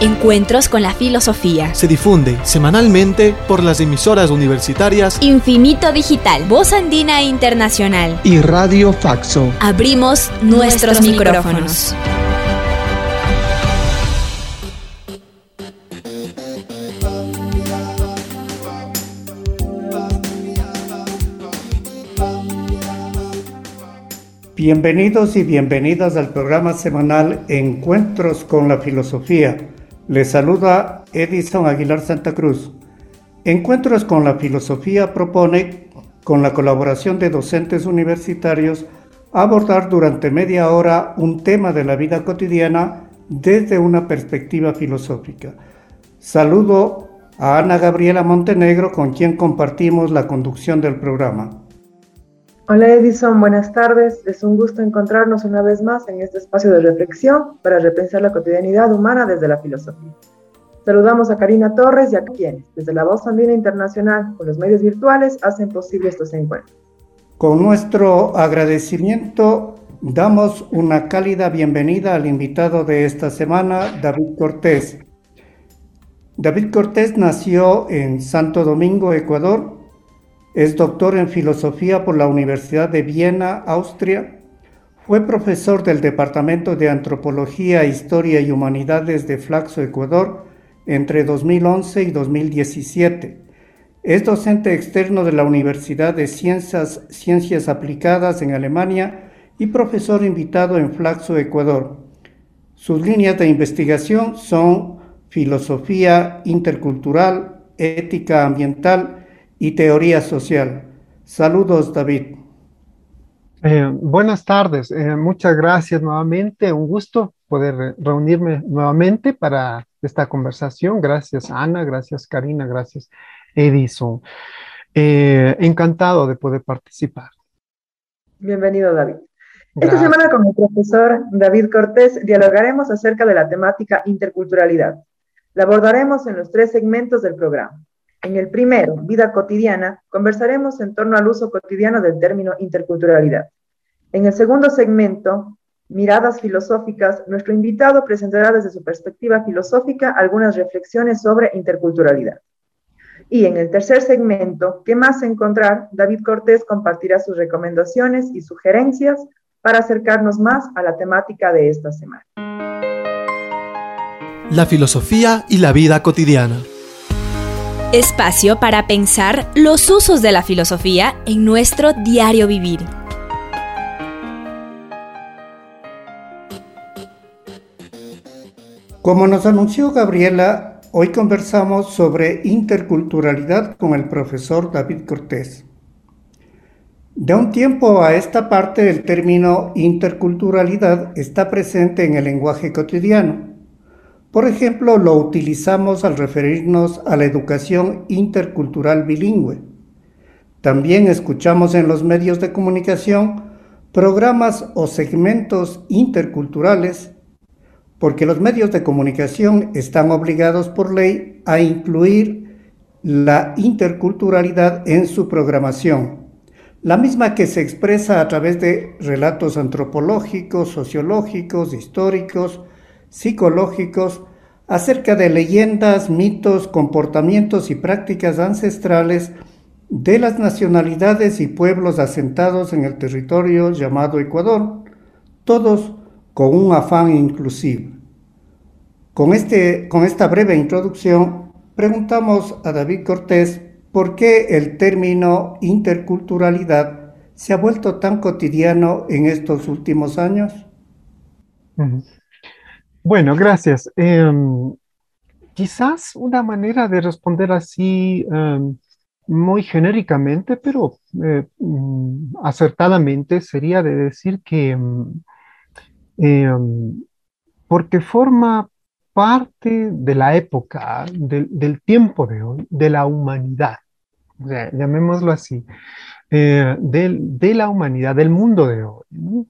Encuentros con la Filosofía. Se difunde semanalmente por las emisoras universitarias Infinito Digital, Voz Andina Internacional y Radio Faxo. Abrimos nuestros, micrófonos. Bienvenidos y bienvenidas al programa semanal Encuentros con la Filosofía. Les saluda Edison Aguilar Santa Cruz. Encuentros con la Filosofía propone, con la colaboración de docentes universitarios, abordar durante media hora un tema de la vida cotidiana desde una perspectiva filosófica. Saludo a Ana Gabriela Montenegro, con quien compartimos la conducción del programa. Hola Edison, buenas tardes. Es un gusto encontrarnos una vez más en este espacio de reflexión para repensar la cotidianidad humana desde la filosofía. Saludamos a Karina Torres y a quienes, desde la Voz Andina Internacional con los medios virtuales, hacen posible estos encuentros. Con nuestro agradecimiento, damos una cálida bienvenida al invitado de esta semana, David Cortés. David Cortés nació en Santo Domingo, Ecuador, es doctor en filosofía por la Universidad de Viena, Austria. Fue profesor del Departamento de Antropología, Historia y Humanidades de Flaxo, Ecuador, entre 2011 y 2017. Es docente externo de la Universidad de Ciencias, Aplicadas en Alemania y profesor invitado en Flaxo, Ecuador. Sus líneas de investigación son filosofía intercultural, ética ambiental, y teoría social. Saludos, David. Eh, buenas tardes, eh, muchas gracias nuevamente, un gusto poder reunirme nuevamente para esta conversación. Gracias Ana, gracias Karina, gracias Edison. Eh, encantado de poder participar. Bienvenido David. Esta semana con el profesor David Cortés dialogaremos acerca de la temática interculturalidad. La abordaremos en los tres segmentos del programa. En el primero, Vida cotidiana, conversaremos en torno al uso cotidiano del término interculturalidad. En el segundo segmento, Miradas filosóficas, nuestro invitado presentará desde su perspectiva filosófica algunas reflexiones sobre interculturalidad. Y en el tercer segmento, ¿qué más encontrar? David Cortés compartirá sus recomendaciones y sugerencias para acercarnos más a la temática de esta semana. La filosofía y la vida cotidiana. Espacio para pensar los usos de la filosofía en nuestro diario vivir. Como nos anunció Gabriela, hoy conversamos sobre interculturalidad con el profesor David Cortés. De un tiempo a esta parte el término interculturalidad está presente en el lenguaje cotidiano por ejemplo, lo utilizamos al referirnos a la educación intercultural bilingüe. También escuchamos en los medios de comunicación programas o segmentos interculturales porque los medios de comunicación están obligados por ley a incluir la interculturalidad en su programación, la misma que se expresa a través de relatos antropológicos, sociológicos, históricos, psicológicos acerca de leyendas, mitos, comportamientos y prácticas ancestrales de las nacionalidades y pueblos asentados en el territorio llamado Ecuador, todos con un afán inclusivo. Con, este, con esta breve introducción, preguntamos a David Cortés por qué el término interculturalidad se ha vuelto tan cotidiano en estos últimos años. Bueno, gracias. Em, quizás una manera de responder así em, muy genéricamente, pero eh, mm, acertadamente, sería de decir que em, porque forma parte de la época, del tiempo de hoy, de la humanidad, llamémoslo así. eh, de, la humanidad, del mundo de hoy.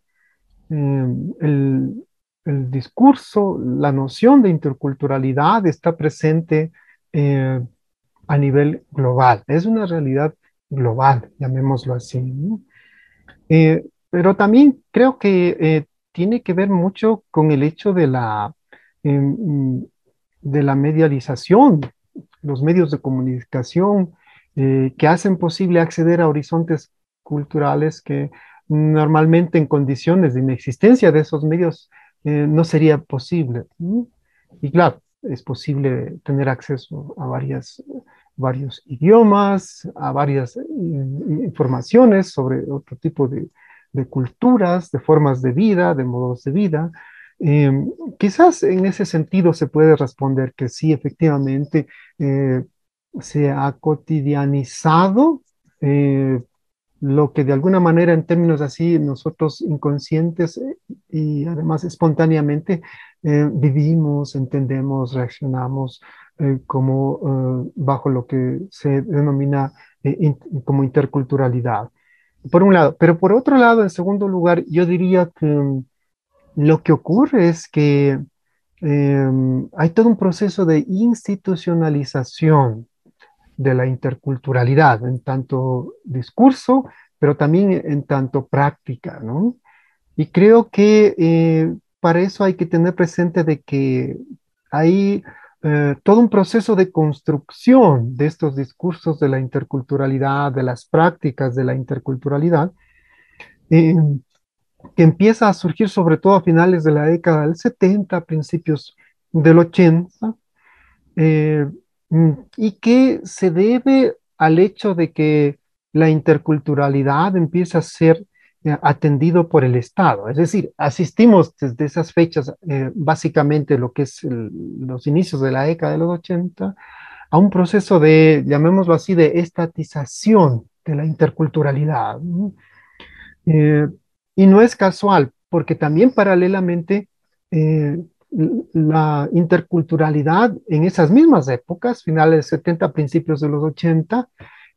el, el, discurso, la noción de interculturalidad está presente a nivel global, es una realidad global, llamémoslo así. pero también creo que tiene que ver mucho con el hecho de la, em, de la medialización, los medios de comunicación eh, que hacen posible acceder a horizontes culturales que normalmente en condiciones de inexistencia de esos medios eh, no sería posible. Y claro, es posible tener acceso a varias, varios idiomas, a varias eh, informaciones sobre otro tipo de, culturas, de formas de vida, de modos de vida. Em, quizás en ese sentido se puede responder que sí, efectivamente, eh, se ha cotidianizado lo que de alguna manera en términos así nosotros inconscientes eh, y además espontáneamente vivimos, entendemos, reaccionamos como bajo lo que se denomina como interculturalidad por un lado. Pero por otro lado, en segundo lugar, yo diría que mm, lo que ocurre es que em, hay todo un proceso de institucionalización de la interculturalidad, en tanto discurso, pero también en tanto práctica, ¿no? Y creo que eh, para eso hay que tener presente de que hay eh, todo un proceso de construcción de estos discursos de la interculturalidad, de las prácticas de la interculturalidad, eh, que empieza a surgir sobre todo a finales de la década del 70, principios del 80, eh, mm, y que se debe al hecho de que la interculturalidad empieza a ser eh, atendido por el Estado. Es decir, asistimos desde esas fechas, eh, básicamente lo que es los inicios de la década de los 80, a un proceso de, llamémoslo así, de estatización de la interculturalidad. Eh, y no es casual, porque también paralelamente la interculturalidad en esas mismas épocas, finales de 70, principios de los 80,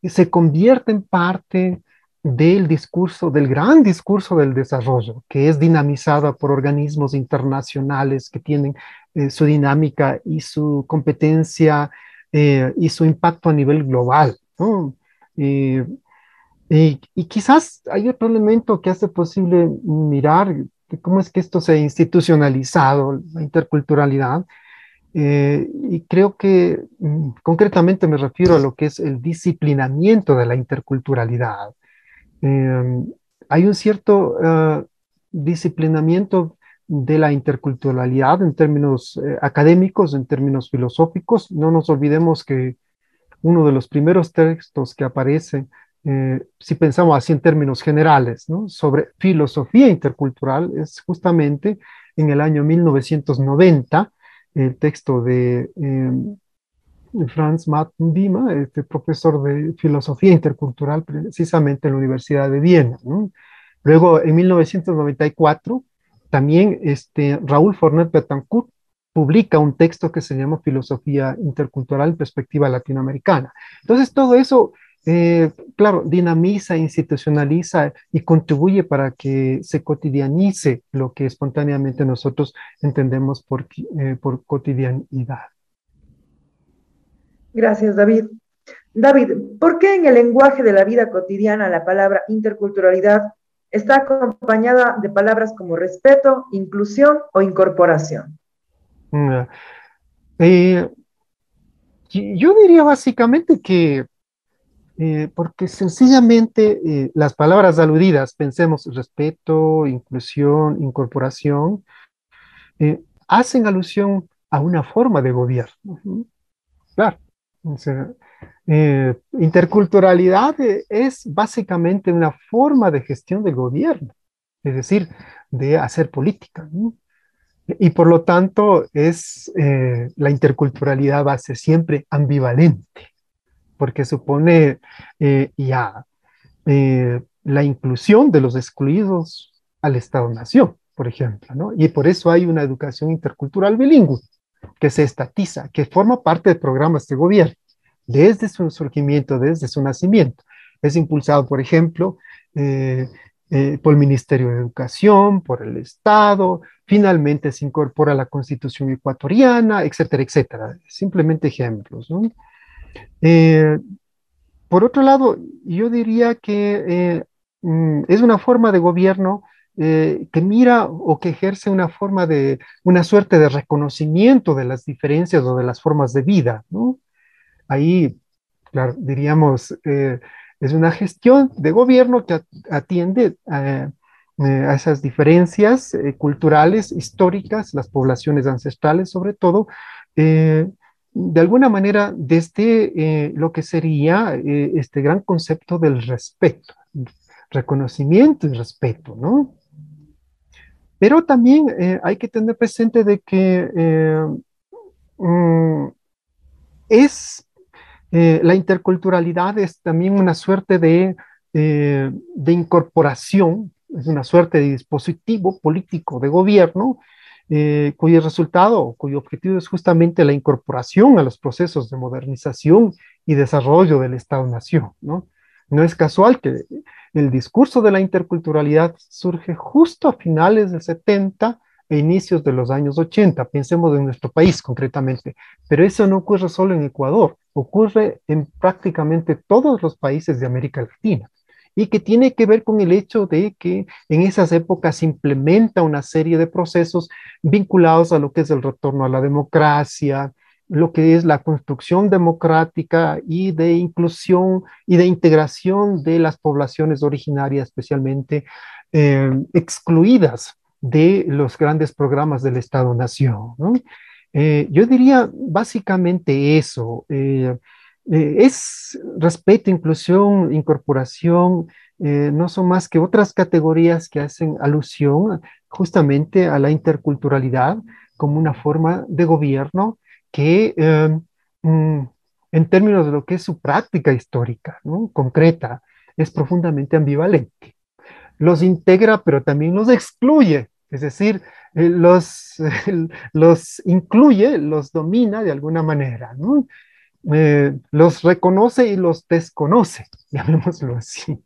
se convierte en parte del discurso, del gran discurso del desarrollo, que es dinamizada por organismos internacionales que tienen eh, su dinámica y su competencia eh, y su impacto a nivel global. Eh, y quizás hay otro elemento que hace posible mirar cómo es que esto se ha institucionalizado, la interculturalidad, y creo que mm, concretamente me refiero a lo que es el disciplinamiento de la interculturalidad. Em, hay un cierto eh, disciplinamiento de la interculturalidad en términos eh, académicos, en términos filosóficos. No nos olvidemos que uno de los primeros textos que aparece, eh, si pensamos así en términos generales, sobre filosofía intercultural, es justamente en el año 1990, el texto de em, Franz Martin Dima, este profesor de filosofía intercultural precisamente en la Universidad de Viena. Luego, en 1994, también este, Raúl Fornet Betancourt publica un texto que se llama Filosofía Intercultural en Perspectiva Latinoamericana. Entonces, todo eso, eh, claro, dinamiza, institucionaliza y contribuye para que se cotidianice lo que espontáneamente nosotros entendemos por, eh, por cotidianidad. Gracias, David. David, ¿por qué en el lenguaje de la vida cotidiana la palabra interculturalidad está acompañada de palabras como respeto, inclusión o incorporación? Mm, eh, yo diría básicamente que eh, porque sencillamente eh, las palabras aludidas, pensemos respeto, inclusión, incorporación, hacen alusión a una forma de gobierno. Claro, eh, interculturalidad eh, es básicamente una forma de gestión del gobierno, es decir, de hacer política. Y por lo tanto, es, eh, la interculturalidad va a ser siempre ambivalente, porque supone ya la inclusión de los excluidos al Estado-Nación, por ejemplo, ¿no? Y por eso hay una educación intercultural bilingüe que se estatiza, que forma parte de programas de gobierno desde su surgimiento, desde su nacimiento. Es impulsado, por ejemplo, eh, eh, por el Ministerio de Educación, por el Estado, finalmente se incorpora a la Constitución ecuatoriana, etcétera, etcétera. Simplemente ejemplos. Eh, por otro lado, yo diría que mm, es una forma de gobierno que mira o que ejerce una forma de, una suerte de reconocimiento de las diferencias o de las formas de vida. Ahí, claro, diríamos, es una gestión de gobierno que atiende eh, a, esas diferencias eh, culturales, históricas, las poblaciones ancestrales sobre todo, eh, de alguna manera desde lo que sería este gran concepto del respeto, reconocimiento y respeto, ¿no? Pero también hay que tener presente de que mm, es eh, la interculturalidad es también una suerte de, eh, de, incorporación, es una suerte de dispositivo político de gobierno eh, cuyo resultado, cuyo objetivo es justamente la incorporación a los procesos de modernización y desarrollo del Estado-Nación. ¿no? no es casual que el discurso de la interculturalidad surge justo a finales del 70 e inicios de los años 80, pensemos en nuestro país concretamente, pero eso no ocurre solo en Ecuador, ocurre en prácticamente todos los países de América Latina y que tiene que ver con el hecho de que en esas épocas se implementa una serie de procesos vinculados a lo que es el retorno a la democracia, lo que es la construcción democrática y de inclusión y de integración de las poblaciones originarias, especialmente eh, excluidas de los grandes programas del Estado-Nación. Eh, yo diría básicamente eso. Eh, eh, es respeto, inclusión, incorporación, no son más que otras categorías que hacen alusión justamente a la interculturalidad como una forma de gobierno que mm, en términos de lo que es su práctica histórica, concreta, es profundamente ambivalente. Los integra, pero también los excluye es decir, eh, los, los incluye, los domina de alguna manera, ¿no? Eh, los reconoce y los desconoce, llamémoslo así.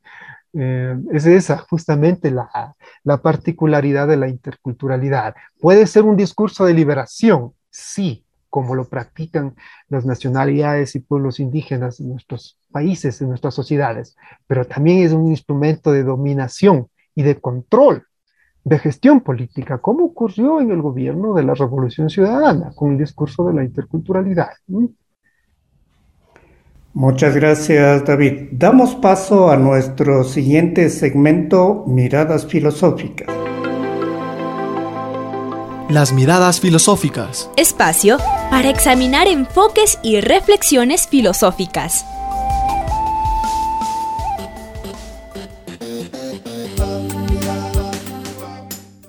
Eh, es esa justamente la, la, particularidad de la interculturalidad. Puede ser un discurso de liberación, sí, como lo practican las nacionalidades y pueblos indígenas en nuestros países, en nuestras sociedades, pero también es un instrumento de dominación y de control de gestión política, como ocurrió en el gobierno de la Revolución Ciudadana con el discurso de la interculturalidad. Muchas gracias, David. Damos paso a nuestro siguiente segmento, Miradas Filosóficas. Las miradas filosóficas. Espacio para examinar enfoques y reflexiones filosóficas.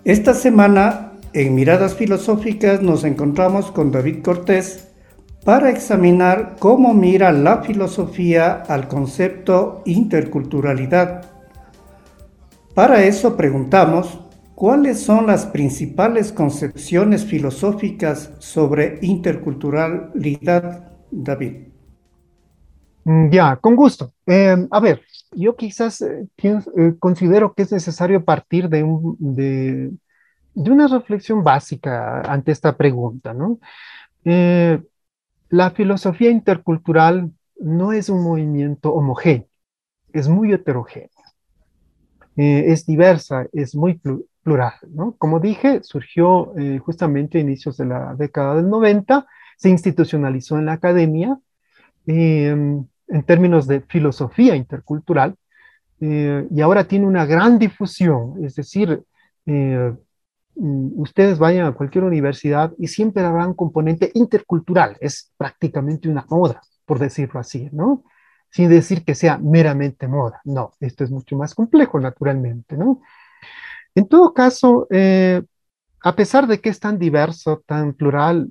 Esta semana, en Miradas Filosóficas, nos encontramos con David Cortés para examinar cómo mira la filosofía al concepto interculturalidad. Para eso preguntamos, ¿cuáles son las principales concepciones filosóficas sobre interculturalidad, David? Mm, ya, con gusto. Em, a ver, yo quizás eh, eh, considero que es necesario partir de, de, una reflexión básica ante esta pregunta, ¿no? Eh, la filosofía intercultural no es un movimiento homogéneo, es muy heterogéneo, es diversa, es muy plural, ¿no? Como dije, surgió justamente a inicios de la década del 90, se institucionalizó en la academia, em, en términos de filosofía intercultural, eh, y ahora tiene una gran difusión, es decir, eh, ustedes vayan a cualquier universidad y siempre habrá un componente intercultural, es prácticamente una moda, por decirlo así, ¿no? Sin decir que sea meramente moda, no, esto es mucho más complejo naturalmente, ¿no? En todo caso, eh, a pesar de que es tan diverso, tan plural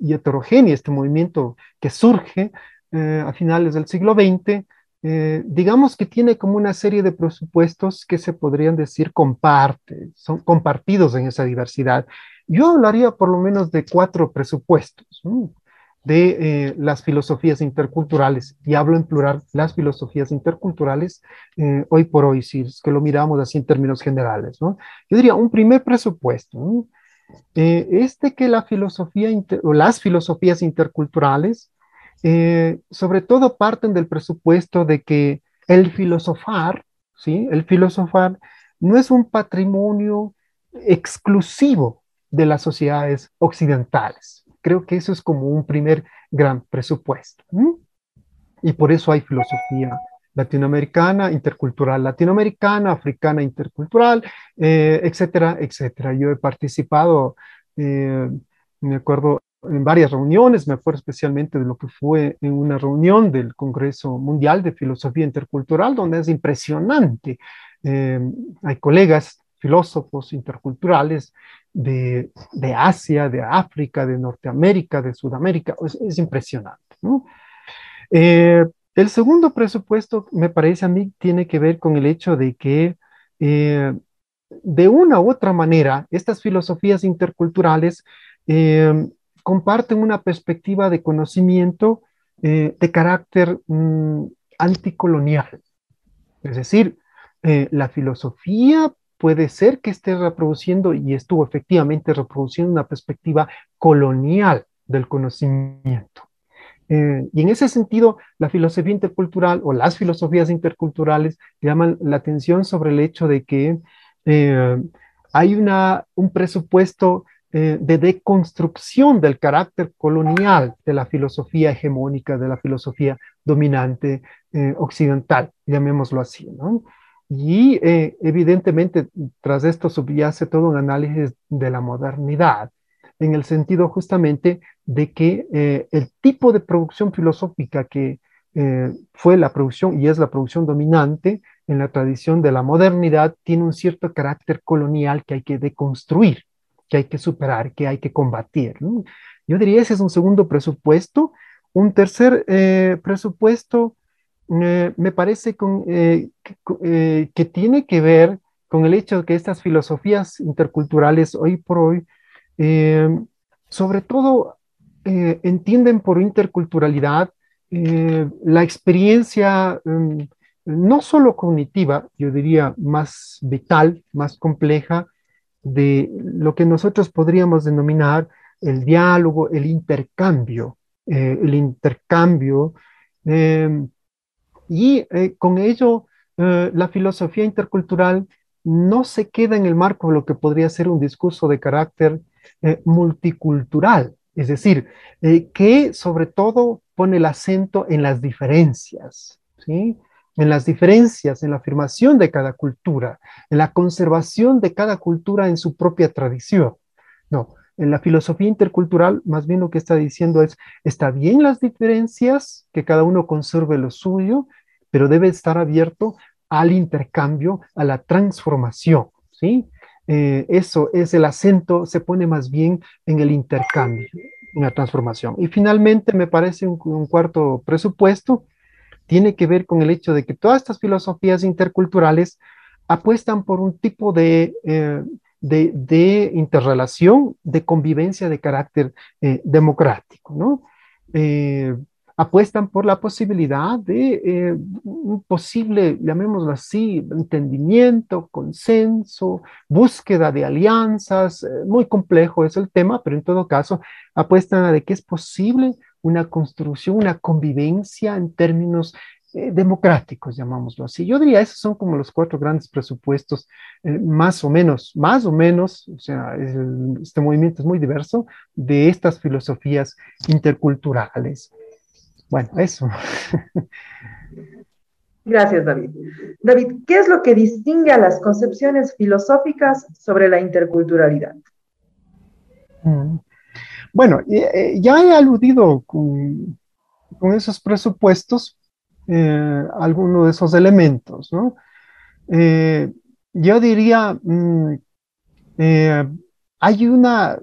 y heterogéneo este movimiento que surge, eh, a finales del siglo XX, eh, digamos que tiene como una serie de presupuestos que se podrían decir comparte, son compartidos en esa diversidad. Yo hablaría por lo menos de cuatro presupuestos. de eh, las filosofías interculturales, y hablo en plural, las filosofías interculturales, eh, hoy por hoy, si es que lo miramos así en términos generales, ¿no? Yo diría, un primer presupuesto eh, es de que la filosofía o las filosofías interculturales, sobre todo parten del presupuesto de que el filosofar, ¿sí? El filosofar no es un patrimonio exclusivo de las sociedades occidentales. Creo que eso es como un primer gran presupuesto. Y por eso hay filosofía latinoamericana, intercultural latinoamericana, africana, intercultural, eh, etcétera, etcétera. Yo he participado, eh, me acuerdo, en varias reuniones, me acuerdo especialmente de lo que fue en una reunión del Congreso Mundial de Filosofía Intercultural, donde es impresionante. Eh, hay colegas filósofos interculturales de, Asia, de África, de Norteamérica, de Sudamérica. Es, impresionante. Eh, el segundo presupuesto, me parece a mí, tiene que ver con el hecho de que eh, de una u otra manera, estas filosofías interculturales eh, comparten una perspectiva de conocimiento de carácter mm, anticolonial. Es decir, la filosofía puede ser que esté reproduciendo y estuvo efectivamente reproduciendo una perspectiva colonial del conocimiento. Eh, y en ese sentido, la filosofía intercultural o las filosofías interculturales llaman la atención sobre el hecho de que eh, hay una, un presupuesto eh, de deconstrucción del carácter colonial de la filosofía hegemónica, de la filosofía dominante occidental, llamémoslo así, ¿no? Y eh, evidentemente tras esto subyace todo un análisis de la modernidad, en el sentido justamente de que eh, el tipo de producción filosófica que eh, fue la producción y es la producción dominante en la tradición de la modernidad tiene un cierto carácter colonial que hay que deconstruir, que hay que superar, que hay que combatir. Yo diría ese es un segundo presupuesto. Un tercer presupuesto me parece eh, eh, que, tiene que ver con el hecho de que estas filosofías interculturales hoy por hoy, eh, sobre todo, entienden por interculturalidad la experiencia mm, no solo cognitiva, yo diría más vital, más compleja, de lo que nosotros podríamos denominar el diálogo, el intercambio, el intercambio y eh, con ello, eh, la filosofía intercultural no se queda en el marco de lo que podría ser un discurso de carácter eh, multicultural, es decir, que sobre todo pone el acento en las diferencias, ¿sí? En las diferencias, en la afirmación de cada cultura, en la conservación de cada cultura en su propia tradición. No, en la filosofía intercultural, más bien lo que está diciendo es, está bien las diferencias, que cada uno conserve lo suyo, pero debe estar abierto al intercambio, a la transformación, ¿sí? Eh, eso es el acento, se pone más bien en el intercambio, en la transformación. Y finalmente, me parece un, cuarto presupuesto, tiene que ver con el hecho de que todas estas filosofías interculturales apuestan por un tipo de, eh, de, interrelación, de convivencia de carácter eh, democrático, ¿no? apuestan por la posibilidad de eh, un posible, llamémoslo así, entendimiento, consenso, búsqueda de alianzas. Eh, muy complejo es el tema, pero en todo caso apuestan a de que es posible una construcción, una convivencia en términos eh, democráticos, llamámoslo así. Yo diría, esos son como los cuatro grandes presupuestos, más o menos, más o menos, o sea, este movimiento es muy diverso, de estas filosofías interculturales. Bueno, eso. Gracias, David. David, ¿qué es lo que distingue a las concepciones filosóficas sobre la interculturalidad? Mm. Bueno, eh, ya he aludido con, esos presupuestos eh, algunos de esos elementos, ¿no? Eh, yo diría, mm, hay una,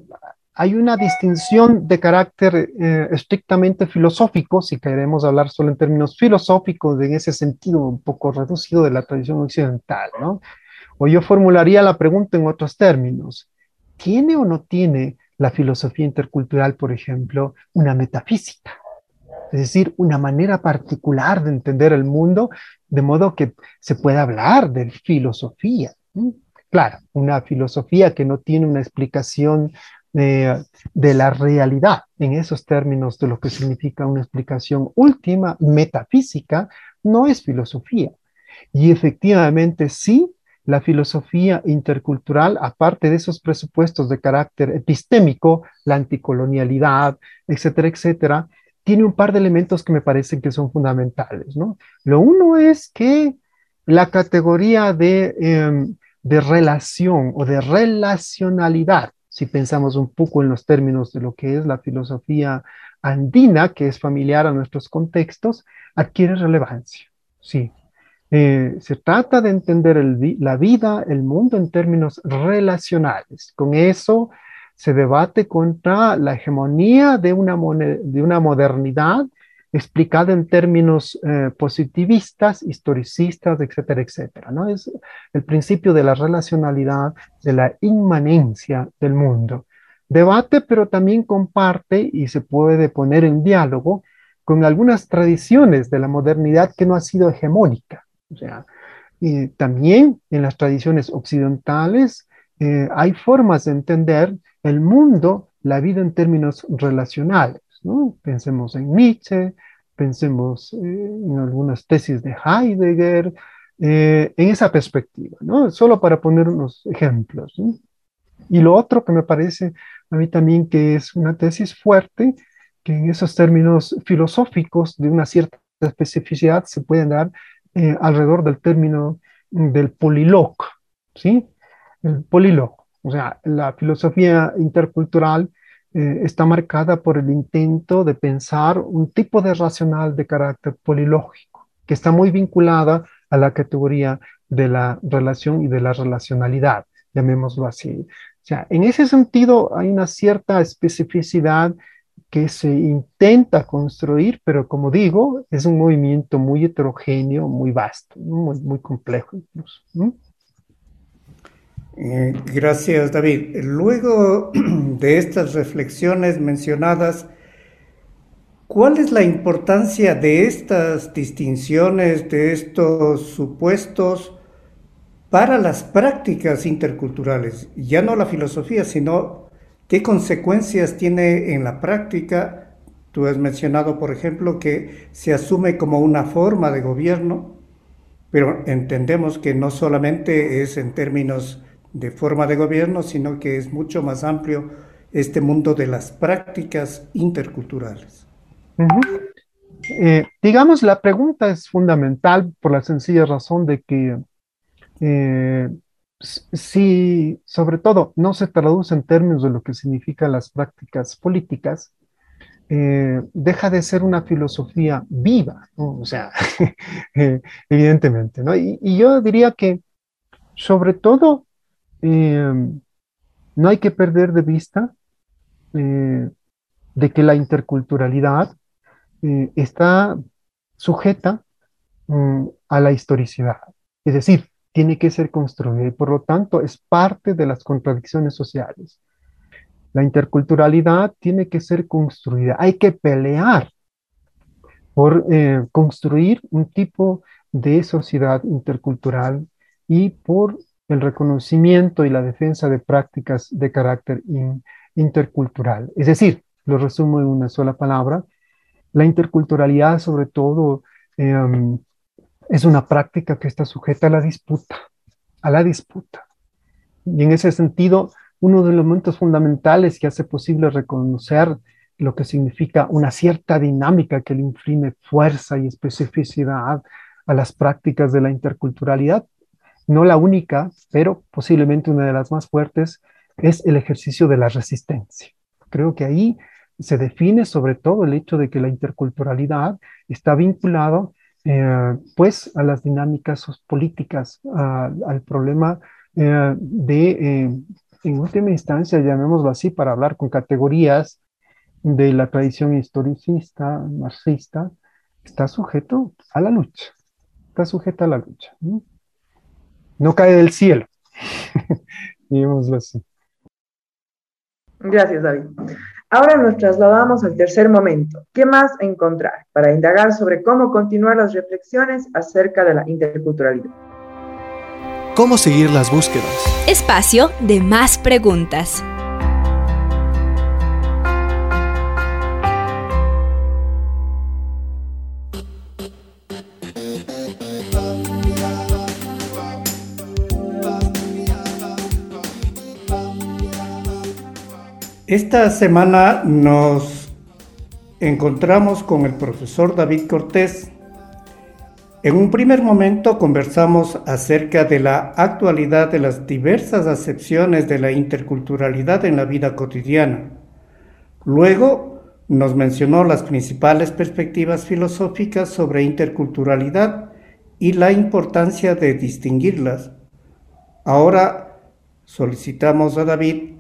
hay una distinción de carácter estrictamente filosófico, si queremos hablar solo en términos filosóficos, en ese sentido un poco reducido de la tradición occidental, ¿no? O yo formularía la pregunta en otros términos, ¿tiene o no tiene la filosofía intercultural, por ejemplo, una metafísica, es decir, una manera particular de entender el mundo, de modo que se pueda hablar de filosofía. Claro, una filosofía que no tiene una explicación eh, de la realidad en esos términos de lo que significa una explicación última, metafísica, no es filosofía. Y efectivamente sí, la filosofía intercultural, aparte de esos presupuestos de carácter epistémico, la anticolonialidad, etcétera, etcétera, tiene un par de elementos que me parecen que son fundamentales. ¿no? Lo uno es que la categoría de, em, de relación o de relacionalidad, si pensamos un poco en los términos de lo que es la filosofía andina, que es familiar a nuestros contextos, adquiere relevancia. Sí, eh, se trata de entender la vida, el mundo en términos relacionales. Con eso se debate contra la hegemonía de una, de una modernidad explicada en términos eh, positivistas, historicistas, etcétera, etcétera. ¿no? Es el principio de la relacionalidad, de la inmanencia del mundo. Debate, pero también comparte y se puede poner en diálogo con algunas tradiciones de la modernidad que no ha sido hegemónica. O sea, también en las tradiciones occidentales eh, hay formas de entender el mundo, la vida en términos relacionales. ¿no? Pensemos en Nietzsche, pensemos eh, en algunas tesis de Heidegger, eh, en esa perspectiva, ¿no? solo para poner unos ejemplos. Y lo otro que me parece a mí también que es una tesis fuerte, que en esos términos filosóficos de una cierta especificidad se pueden dar eh, alrededor del término del poliloc, ¿sí? El poliloc, o sea, la filosofía intercultural eh, está marcada por el intento de pensar un tipo de racional de carácter polilógico, que está muy vinculada a la categoría de la relación y de la relacionalidad, llamémoslo así. O sea, en ese sentido hay una cierta especificidad que se intenta construir, pero como digo, es un movimiento muy heterogéneo, muy vasto, muy, muy complejo incluso. Eh, gracias, David. Luego de estas reflexiones mencionadas, ¿cuál es la importancia de estas distinciones, de estos supuestos para las prácticas interculturales? Ya no la filosofía, sino ¿Qué consecuencias tiene en la práctica? Tú has mencionado, por ejemplo, que se asume como una forma de gobierno, pero entendemos que no solamente es en términos de forma de gobierno, sino que es mucho más amplio este mundo de las prácticas interculturales. Eh, digamos, la pregunta es fundamental por la sencilla razón de que eh, si sobre todo no se traduce en términos de lo que significan las prácticas políticas, eh, deja de ser una filosofía viva, o sea, eh, evidentemente, ¿no? Y, yo diría que sobre todo em, no hay que perder de vista eh, de que la interculturalidad está sujeta mm, a la historicidad, es decir, tiene que ser construida y por lo tanto es parte de las contradicciones sociales. La interculturalidad tiene que ser construida. Hay que pelear por eh, construir un tipo de sociedad intercultural y por el reconocimiento y la defensa de prácticas de carácter intercultural. Es decir, lo resumo en una sola palabra, la interculturalidad sobre todo em, es una práctica que está sujeta a la disputa, a la disputa. Y en ese sentido, uno de los elementos fundamentales que hace posible reconocer lo que significa una cierta dinámica que le imprime fuerza y especificidad a las prácticas de la interculturalidad, no la única, pero posiblemente una de las más fuertes, es el ejercicio de la resistencia. Creo que ahí se define sobre todo el hecho de que la interculturalidad está vinculado eh, pues a las dinámicas políticas, al problema eh, de, eh, en última instancia, llamémoslo así, para hablar con categorías de la tradición historicista, marxista, está sujeto a la lucha, está sujeto a la lucha. No, cae del cielo, así. Gracias, David. Ahora nos trasladamos al tercer momento. ¿Qué más encontrar para indagar sobre cómo continuar las reflexiones acerca de la interculturalidad? ¿Cómo seguir las búsquedas? Espacio de más preguntas. Esta semana nos encontramos con el profesor David Cortés. En un primer momento conversamos acerca de la actualidad de las diversas acepciones de la interculturalidad en la vida cotidiana. Luego nos mencionó las principales perspectivas filosóficas sobre interculturalidad y la importancia de distinguirlas. Ahora solicitamos a David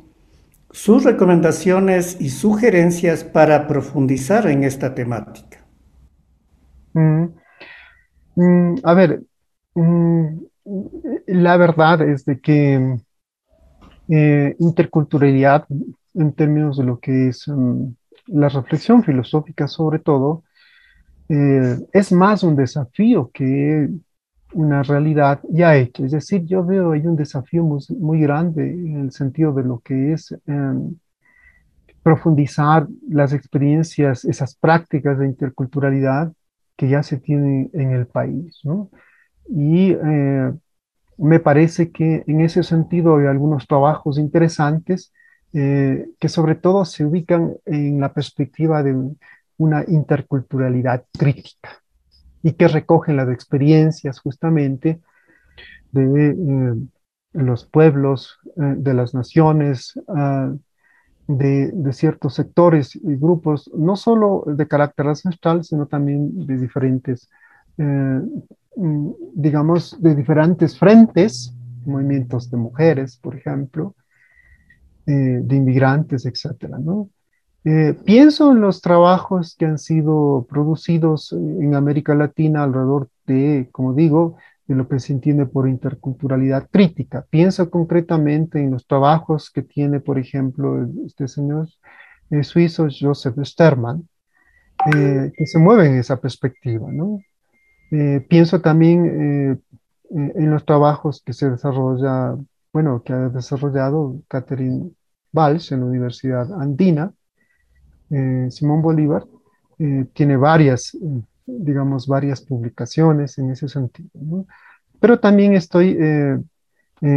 sus recomendaciones y sugerencias para profundizar en esta temática. Mm, mm, a ver, mm, la verdad es de que eh, interculturalidad en términos de lo que es la reflexión filosófica sobre todo, eh, es más un desafío que una realidad ya hecha. Es decir, yo veo ahí un desafío muy, grande en el sentido de lo que es em, profundizar las experiencias, esas prácticas de interculturalidad que ya se tienen en el país. ¿no? Y eh, me parece que en ese sentido hay algunos trabajos interesantes eh, que sobre todo se ubican en la perspectiva de una interculturalidad crítica y que recogen las experiencias justamente de eh, los pueblos, eh, de las naciones, ah, de, ciertos sectores y grupos, no solo de carácter ancestral, sino también de diferentes, eh, mm, digamos, de diferentes frentes, movimientos de mujeres, por ejemplo, de inmigrantes, etcétera, ¿no? Eh, pienso en los trabajos que han sido producidos en América Latina alrededor de, como digo, de lo que se entiende por interculturalidad crítica. Pienso concretamente en los trabajos que tiene, por ejemplo, este señor eh, suizo Joseph Sterman, eh, que se mueve en esa perspectiva. ¿no? pienso también en los trabajos que se desarrolla, bueno, que ha desarrollado Catherine Walsh en la Universidad Andina, eh, Simón Bolívar eh, tiene varias, eh, digamos, varias publicaciones en ese sentido. Pero también estoy, se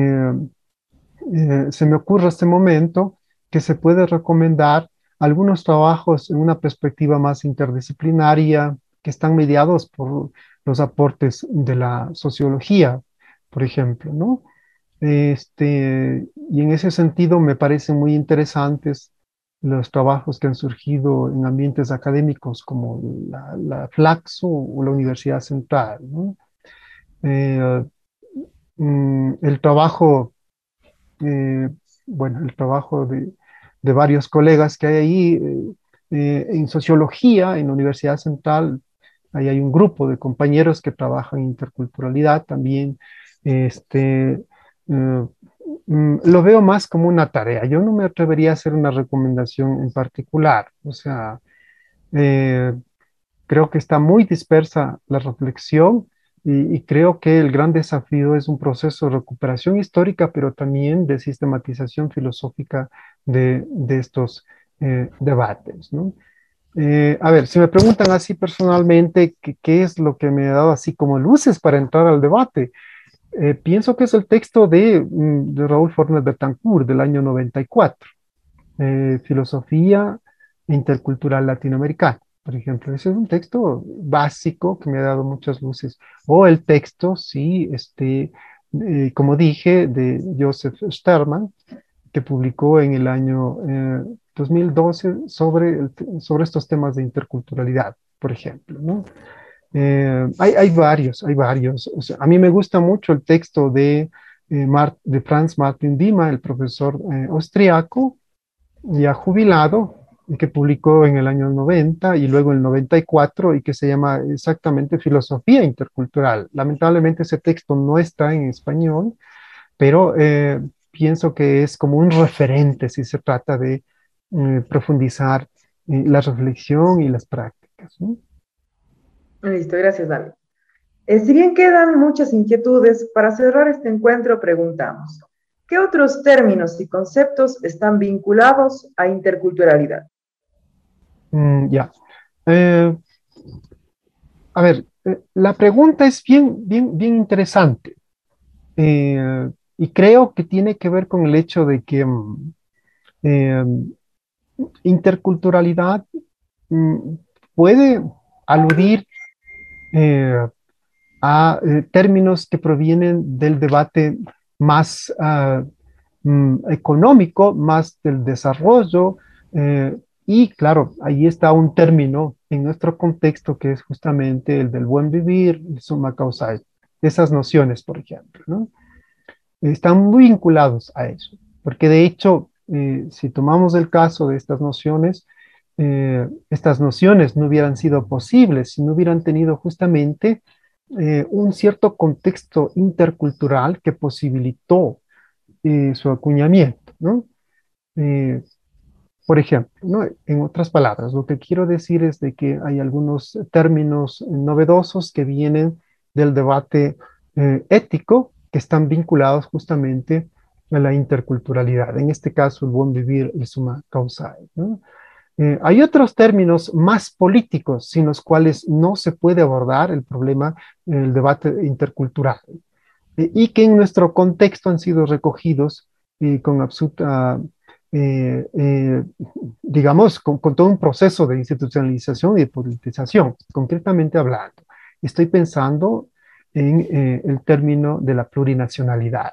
me ocurre este momento que se puede recomendar algunos trabajos en una perspectiva más interdisciplinaria que están mediados por los aportes de la sociología, por ejemplo, ¿no? Este, y en ese sentido me parecen muy interesantes los trabajos que han surgido en ambientes académicos como la, Flaxo o la Universidad Central. Eh, mm, el trabajo, eh, bueno, el trabajo de, varios colegas que hay ahí eh, en sociología, en la Universidad Central, ahí hay un grupo de compañeros que trabajan en interculturalidad también. Este, lo veo más como una tarea. Yo no me atrevería a hacer una recomendación en particular. O sea, eh, creo que está muy dispersa la reflexión y, creo que el gran desafío es un proceso de recuperación histórica, pero también de sistematización filosófica de, estos eh, debates. Eh, a ver, si me preguntan así personalmente qué es lo que me ha dado así como luces para entrar al debate, eh, pienso que es el texto de, mm, de Raúl Fornes Betancourt del año 94, eh, Filosofía Intercultural Latinoamericana, por ejemplo. Ese es un texto básico que me ha dado muchas luces. O el texto, sí, este, eh, como dije, de Joseph Sterman, que publicó en el año 2012 sobre, sobre estos temas de interculturalidad, por ejemplo, ¿no? Eh, hay, varios, hay varios. a mí me gusta mucho el texto de, eh, Franz Martin Dima, el profesor eh, austriaco, ya jubilado, que publicó en el año 90 y luego en el 94 y que se llama exactamente Filosofía Intercultural. Lamentablemente ese texto no está en español, pero pienso que es como un referente si se trata de eh, profundizar la reflexión y las prácticas. Listo, gracias David. si bien quedan muchas inquietudes, para cerrar este encuentro preguntamos, ¿qué otros términos y conceptos están vinculados a interculturalidad? Mm, ya. a ver, la pregunta es bien, bien, bien interesante. Eh, y creo que tiene que ver con el hecho de que mm, eh, interculturalidad mm, puede aludir eh, a términos que provienen del debate más mm, económico, más del desarrollo, y claro, ahí está un término en nuestro contexto que es justamente el del buen vivir, el suma causa esas nociones, por ejemplo, ¿no? están muy vinculados a eso, porque de hecho, eh, si tomamos el caso de estas nociones, eh, estas nociones no hubieran sido posibles si no hubieran tenido justamente eh, un cierto contexto intercultural que posibilitó su acuñamiento, ¿no? por ejemplo, ¿no? en otras palabras, lo que quiero decir es de que hay algunos términos novedosos que vienen del debate eh, ético que están vinculados justamente a la interculturalidad, en este caso el buen vivir, el suma causa. Eh, hay otros términos más políticos sin los cuales no se puede abordar el problema, el debate intercultural, eh, y que en nuestro contexto han sido recogidos con absoluta, digamos, con, con todo un proceso de institucionalización y de politización, concretamente hablando. Estoy pensando en eh, el término de la plurinacionalidad,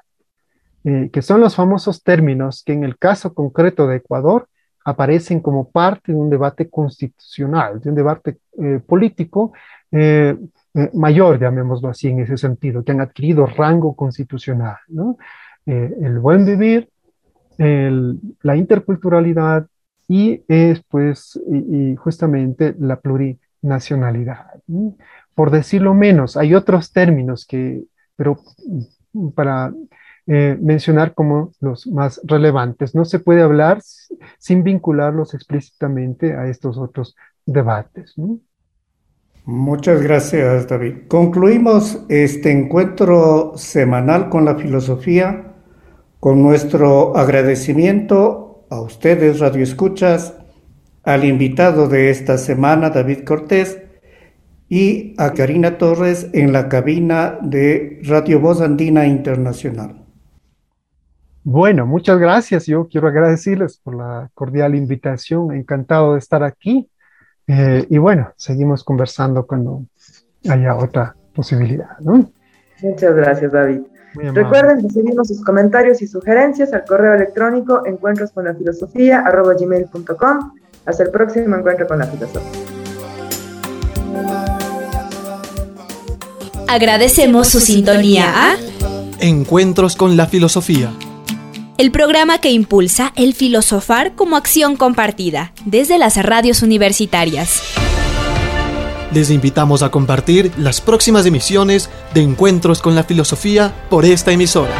eh, que son los famosos términos que en el caso concreto de Ecuador aparecen como parte de un debate constitucional, de un debate eh, político mayor, llamémoslo así en ese sentido, que han adquirido rango constitucional. el buen vivir, la interculturalidad y es pues y, justamente la plurinacionalidad por decirlo menos. Hay otros términos que, pero para eh, mencionar como los más relevantes, no se puede hablar sin vincularlos explícitamente a estos otros debates. Muchas gracias, David. Concluimos este encuentro semanal con la filosofía con nuestro agradecimiento a ustedes, Radio Escuchas, al invitado de esta semana, David Cortés, y a Karina Torres en la cabina de Radio Voz Andina Internacional. Bueno, muchas gracias. Yo quiero agradecerles por la cordial invitación. Encantado de estar aquí. Eh, y bueno, seguimos conversando cuando haya otra posibilidad. Muchas gracias, David. Recuerden recibimos sus comentarios y sugerencias al correo electrónico encuentros con la filosofía gmail.com. Hasta el próximo encuentro con la filosofía. Agradecemos su sintonía a Encuentros con la Filosofía. El programa que impulsa el filosofar como acción compartida desde las radios universitarias. Les invitamos a compartir las próximas emisiones de Encuentros con la Filosofía por esta emisora.